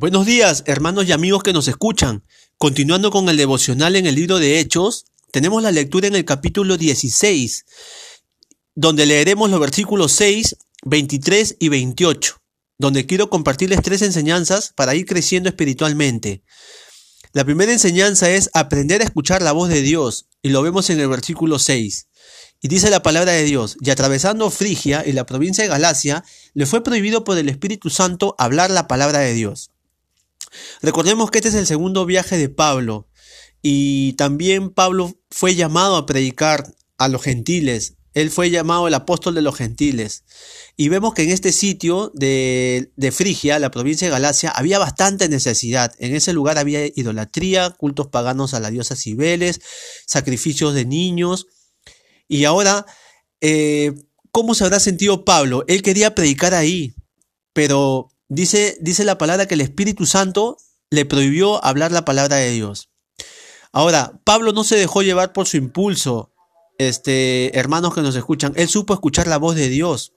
Buenos días, hermanos y amigos que nos escuchan. Continuando con el devocional en el libro de Hechos, tenemos la lectura en el capítulo 16, donde leeremos los versículos 6, 23 y 28, donde quiero compartirles tres enseñanzas para ir creciendo espiritualmente. La primera enseñanza es aprender a escuchar la voz de Dios, y lo vemos en el versículo 6. Y dice la palabra de Dios, y atravesando Frigia y la provincia de Galacia, le fue prohibido por el Espíritu Santo hablar la palabra de Dios. Recordemos que este es el segundo viaje de Pablo y también Pablo fue llamado a predicar a los gentiles. Él fue llamado el apóstol de los gentiles. Y vemos que en este sitio de, de, Frigia, la provincia de Galacia, había bastante necesidad. En ese lugar había idolatría, cultos paganos a la diosa Cibeles, sacrificios de niños. Y ahora, eh, ¿cómo se habrá sentido Pablo? Él quería predicar ahí, pero Dice, dice la palabra que el Espíritu Santo le prohibió hablar la palabra de Dios. Ahora, Pablo no se dejó llevar por su impulso, este, hermanos que nos escuchan, él supo escuchar la voz de Dios.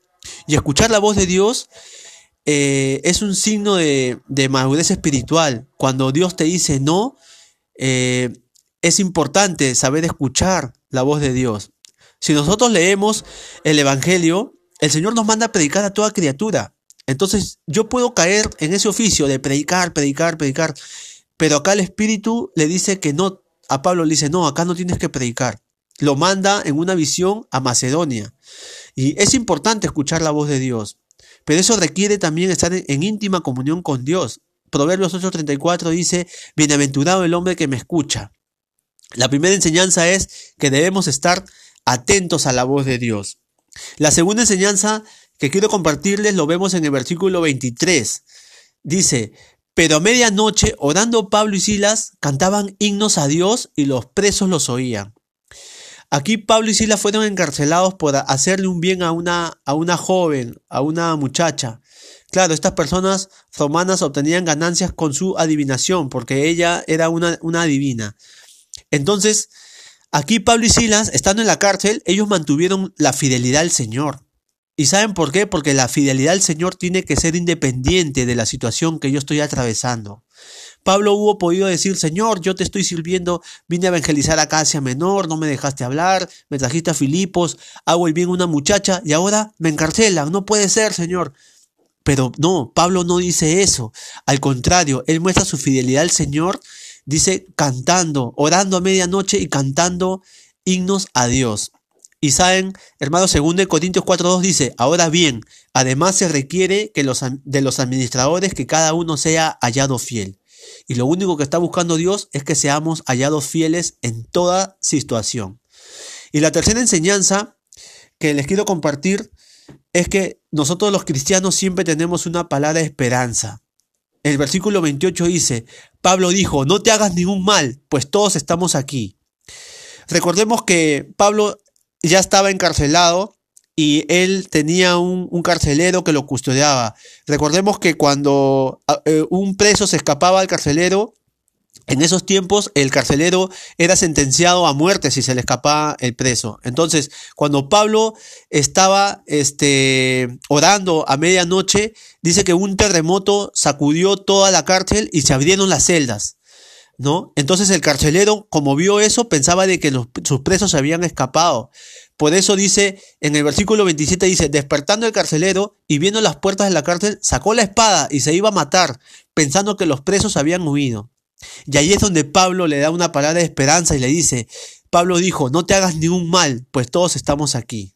Y escuchar la voz de Dios eh, es un signo de, madurez espiritual. Cuando Dios te dice no, eh, es importante saber escuchar la voz de Dios. Si nosotros leemos el Evangelio, el Señor nos manda a predicar a toda criatura. Entonces yo puedo caer en ese oficio de predicar, predicar, predicar, pero acá el Espíritu le dice que no, a Pablo le dice, no, acá no tienes que predicar. Lo manda en una visión a Macedonia. Y es importante escuchar la voz de Dios, pero eso requiere también estar en, íntima comunión con Dios. Proverbios 8:34 dice, bienaventurado el hombre que me escucha. La primera enseñanza es que debemos estar atentos a la voz de Dios. La segunda enseñanza que quiero compartirles lo vemos en el versículo 23. Dice, pero a medianoche, orando Pablo y Silas, cantaban himnos a Dios y los presos los oían. Aquí Pablo y Silas fueron encarcelados por hacerle un bien a una, a una joven, a una muchacha. Claro, estas personas romanas obtenían ganancias con su adivinación, porque ella era una, una adivina. Entonces, aquí Pablo y Silas, estando en la cárcel, ellos mantuvieron la fidelidad al Señor. ¿Y saben por qué? Porque la fidelidad al Señor tiene que ser independiente de la situación que yo estoy atravesando. Pablo hubo podido decir, Señor, yo te estoy sirviendo, vine a evangelizar a Asia Menor, no me dejaste hablar, me trajiste a Filipos, hago el bien a una muchacha y ahora me encarcelan, no puede ser, Señor. Pero no, Pablo no dice eso. Al contrario, él muestra su fidelidad al Señor, dice cantando, orando a medianoche y cantando himnos a Dios. Y saben, hermanos, según de Corintios 4.2 dice, ahora bien, además se requiere que los, de los administradores que cada uno sea hallado fiel. Y lo único que está buscando Dios es que seamos hallados fieles en toda situación. Y la tercera enseñanza que les quiero compartir es que nosotros los cristianos siempre tenemos una palabra de esperanza. El versículo 28 dice, Pablo dijo, no te hagas ningún mal, pues todos estamos aquí. Recordemos que Pablo ya estaba encarcelado y él tenía un, carcelero que lo custodiaba. Recordemos que cuando eh, un preso se escapaba al carcelero, en esos tiempos el carcelero era sentenciado a muerte si se le escapaba el preso. Entonces, cuando Pablo estaba este, orando a medianoche, dice que un terremoto sacudió toda la cárcel y se abrieron las celdas. Entonces el carcelero, como vio eso, pensaba de que sus presos se habían escapado. Por eso dice, en el versículo 27 dice, despertando el carcelero y viendo las puertas de la cárcel, sacó la espada y se iba a matar, pensando que los presos habían huido. Y ahí es donde Pablo le da una palabra de esperanza y le dice, Pablo dijo, no te hagas ningún mal, pues todos estamos aquí.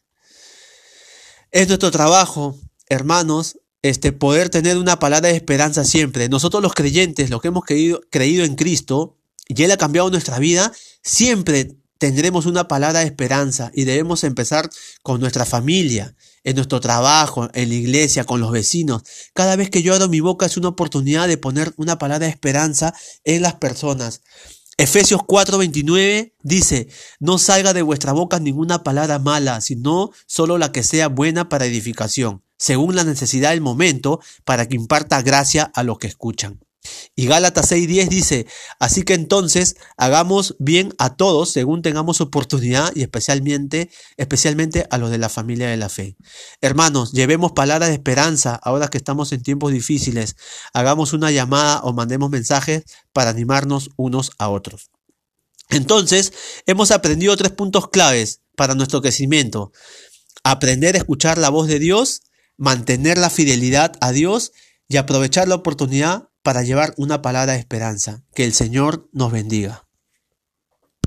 Es nuestro trabajo, hermanos, este, poder tener una palabra de esperanza siempre. Nosotros los creyentes, los que hemos creído, en Cristo, y Él ha cambiado nuestra vida, siempre tendremos una palabra de esperanza y debemos empezar con nuestra familia, en nuestro trabajo, en la iglesia, con los vecinos. Cada vez que yo abro mi boca es una oportunidad de poner una palabra de esperanza en las personas. Efesios 4:29 dice, no salga de vuestra boca ninguna palabra mala, sino solo la que sea buena para edificación según la necesidad del momento, para que imparta gracia a los que escuchan. Y Gálatas 6:10 dice, así que entonces hagamos bien a todos según tengamos oportunidad y especialmente, especialmente a los de la familia de la fe. Hermanos, llevemos palabras de esperanza ahora que estamos en tiempos difíciles. Hagamos una llamada o mandemos mensajes para animarnos unos a otros. Entonces, hemos aprendido tres puntos claves para nuestro crecimiento. Aprender a escuchar la voz de Dios, mantener la fidelidad a Dios y aprovechar la oportunidad para llevar una palabra de esperanza. Que el Señor nos bendiga.